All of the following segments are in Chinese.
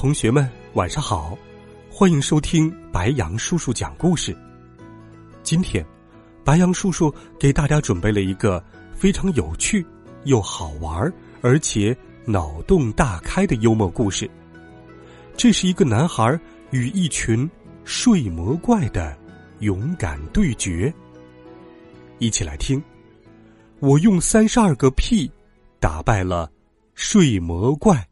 同学们，晚上好！欢迎收听白杨叔叔讲故事。今天，白杨叔叔给大家准备了一个非常有趣、又好玩，而且脑洞大开的幽默故事。这是一个男孩与一群睡魔怪的勇敢对决。一起来听，我用三十二个屁打败了睡魔怪。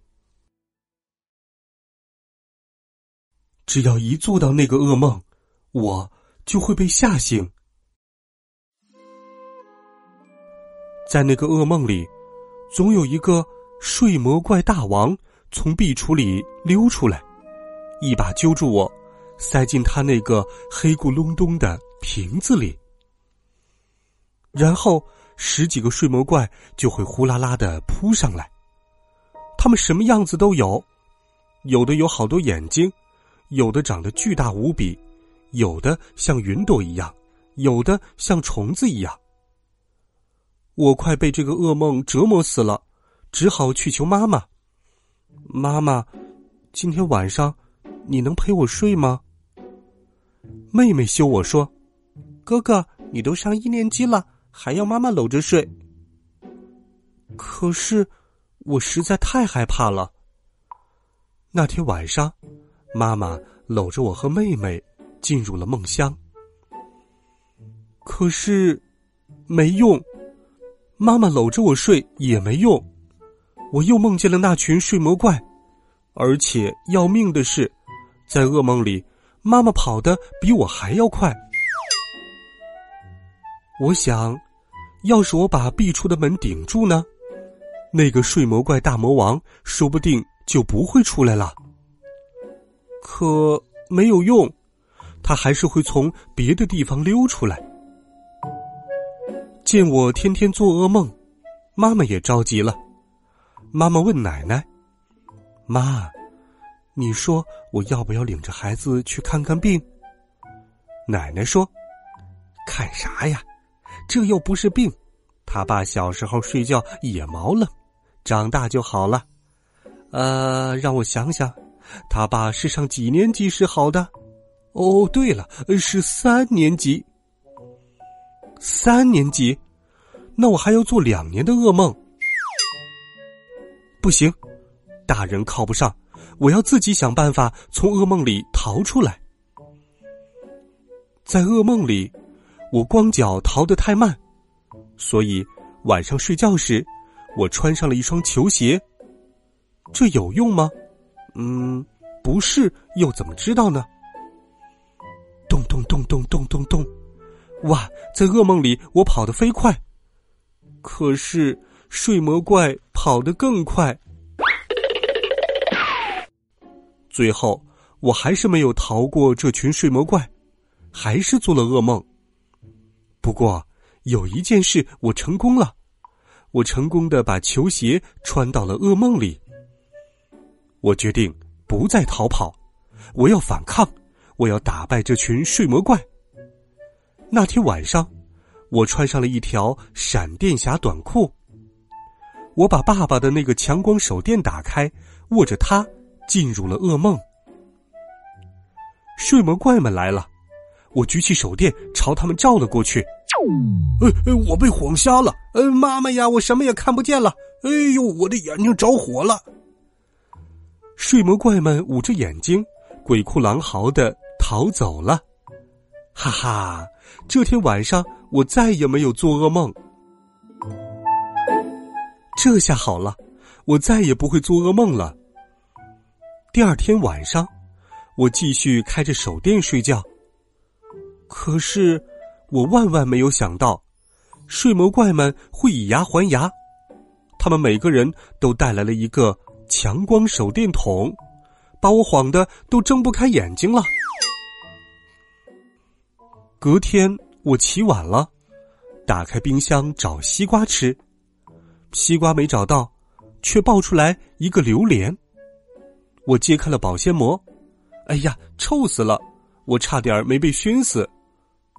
只要一做到那个噩梦，我就会被吓醒。在那个噩梦里，总有一个睡魔怪大王从壁橱里溜出来，一把揪住我，塞进他那个黑咕隆咚的瓶子里。然后十几个睡魔怪就会呼啦啦的扑上来，他们什么样子都有，有的有好多眼睛。有的长得巨大无比，有的像云朵一样，有的像虫子一样。我快被这个噩梦折磨死了，只好去求妈妈。妈妈，今天晚上你能陪我睡吗？妹妹羞我说：“哥哥，你都上一年级了，还要妈妈搂着睡。”可是我实在太害怕了。那天晚上。妈妈搂着我和妹妹进入了梦乡，可是没用，妈妈搂着我睡也没用，我又梦见了那群睡魔怪，而且要命的是，在噩梦里，妈妈跑得比我还要快。我想，要是我把壁橱的门顶住呢，那个睡魔怪大魔王说不定就不会出来了。可没有用，他还是会从别的地方溜出来。见我天天做噩梦，妈妈也着急了。妈妈问奶奶：“妈，你说我要不要领着孩子去看看病？”奶奶说：“看啥呀？这又不是病。他爸小时候睡觉也毛了，长大就好了。呃，让我想想。”他爸是上几年级时好的？哦，对了，是三年级。三年级，那我还要做两年的噩梦。不行，大人靠不上，我要自己想办法从噩梦里逃出来。在噩梦里，我光脚逃得太慢，所以晚上睡觉时，我穿上了一双球鞋。这有用吗？嗯，不是，又怎么知道呢？咚咚咚咚咚咚咚，哇，在噩梦里我跑得飞快，可是睡魔怪跑得更快，最后我还是没有逃过这群睡魔怪，还是做了噩梦。不过有一件事我成功了，我成功的把球鞋穿到了噩梦里。我决定不再逃跑，我要反抗，我要打败这群睡魔怪。那天晚上，我穿上了一条闪电侠短裤。我把爸爸的那个强光手电打开，握着它进入了噩梦。睡魔怪们来了，我举起手电朝他们照了过去。呃，我被晃瞎了，呃，妈妈呀，我什么也看不见了。哎呦，我的眼睛着火了。睡魔怪们捂着眼睛，鬼哭狼嚎的逃走了。哈哈，这天晚上我再也没有做噩梦。这下好了，我再也不会做噩梦了。第二天晚上，我继续开着手电睡觉。可是，我万万没有想到，睡魔怪们会以牙还牙。他们每个人都带来了一个。强光手电筒，把我晃得都睁不开眼睛了。隔天我起晚了，打开冰箱找西瓜吃，西瓜没找到，却爆出来一个榴莲。我揭开了保鲜膜，哎呀，臭死了！我差点没被熏死。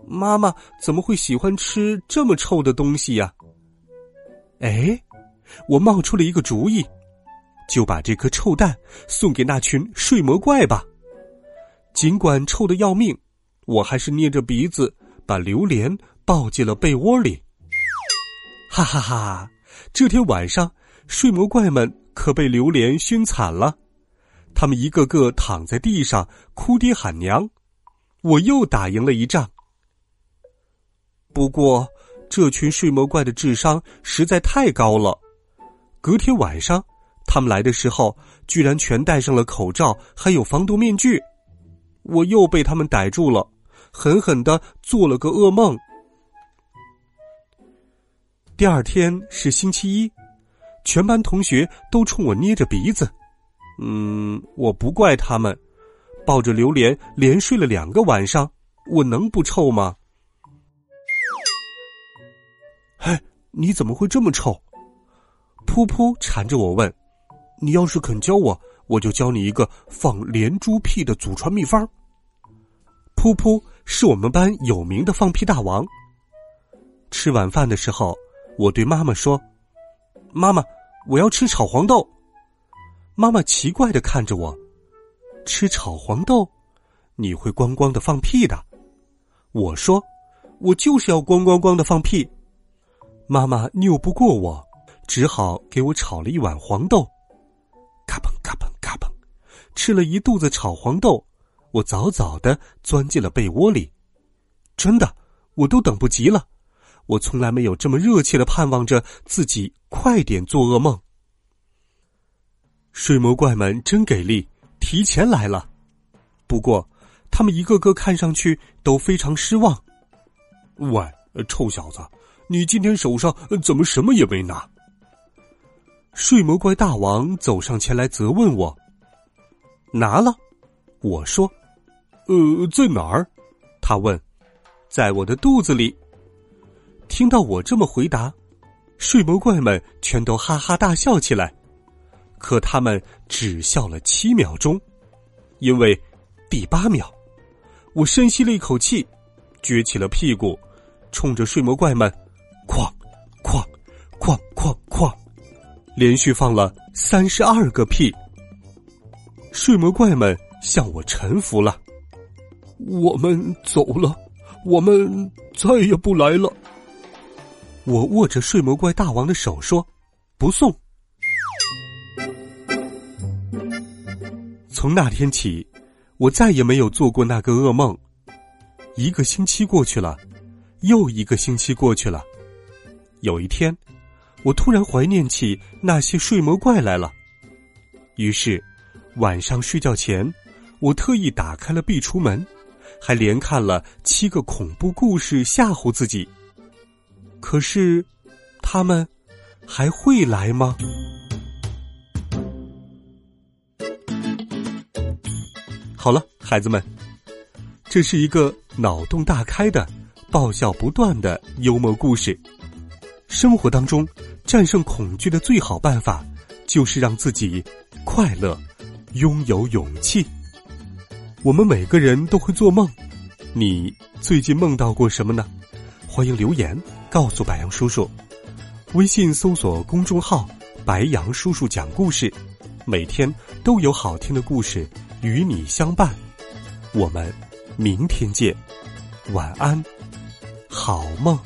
妈妈怎么会喜欢吃这么臭的东西呀？哎，我冒出了一个主意，就把这颗臭蛋送给那群睡魔怪吧。尽管臭的要命。我还是捏着鼻子把榴莲抱进了被窝里。哈哈哈！这天晚上，睡魔怪们可被榴莲熏惨了，他们一个个躺在地上哭爹喊娘。我又打赢了一仗。不过，这群睡魔怪的智商实在太高了。隔天晚上，他们来的时候，居然全戴上了口罩，还有防毒面具。我又被他们逮住了。狠狠的做了个噩梦。第二天是星期一，全班同学都冲我捏着鼻子。嗯，我不怪他们，抱着榴莲连睡了两个晚上，我能不臭吗？嘿，你怎么会这么臭？噗噗缠着我问。你要是肯教我，我就教你一个放连珠屁的祖传秘方。噗噗。是我们班有名的放屁大王。吃晚饭的时候，我对妈妈说：“妈妈，我要吃炒黄豆。”妈妈奇怪的看着我：“吃炒黄豆，你会咣咣的放屁的。”我说：“我就是要咣咣咣的放屁。”妈妈拗不过我，只好给我炒了一碗黄豆。嘎嘣嘎嘣嘎嘣，吃了一肚子炒黄豆。我早早的钻进了被窝里，真的，我都等不及了。我从来没有这么热切的盼望着自己快点做噩梦。睡魔怪们真给力，提前来了。不过，他们一个个看上去都非常失望。喂，臭小子，你今天手上怎么什么也没拿？睡魔怪大王走上前来责问我：“拿了。”我说：“呃，在哪儿？”他问：“在我的肚子里。”听到我这么回答，睡魔怪们全都哈哈大笑起来。可他们只笑了七秒钟，因为第八秒，我深吸了一口气，撅起了屁股，冲着睡魔怪们，哐哐哐哐，连续放了三十二个屁。睡魔怪们。向我臣服了，我们走了，我们再也不来了。我握着睡魔怪大王的手说：“不送。”从那天起，我再也没有做过那个噩梦。一个星期过去了，又一个星期过去了。有一天，我突然怀念起那些睡魔怪来了，于是晚上睡觉前。我特意打开了壁橱门，还连看了七个恐怖故事吓唬自己。可是，他们还会来吗？好了，孩子们，这是一个脑洞大开的、爆笑不断的幽默故事。生活当中，战胜恐惧的最好办法，就是让自己快乐，拥有勇气。我们每个人都会做梦，你最近梦到过什么呢？欢迎留言告诉白杨叔叔。微信搜索公众号“白杨叔叔讲故事”，每天都有好听的故事与你相伴。我们明天见，晚安，好梦。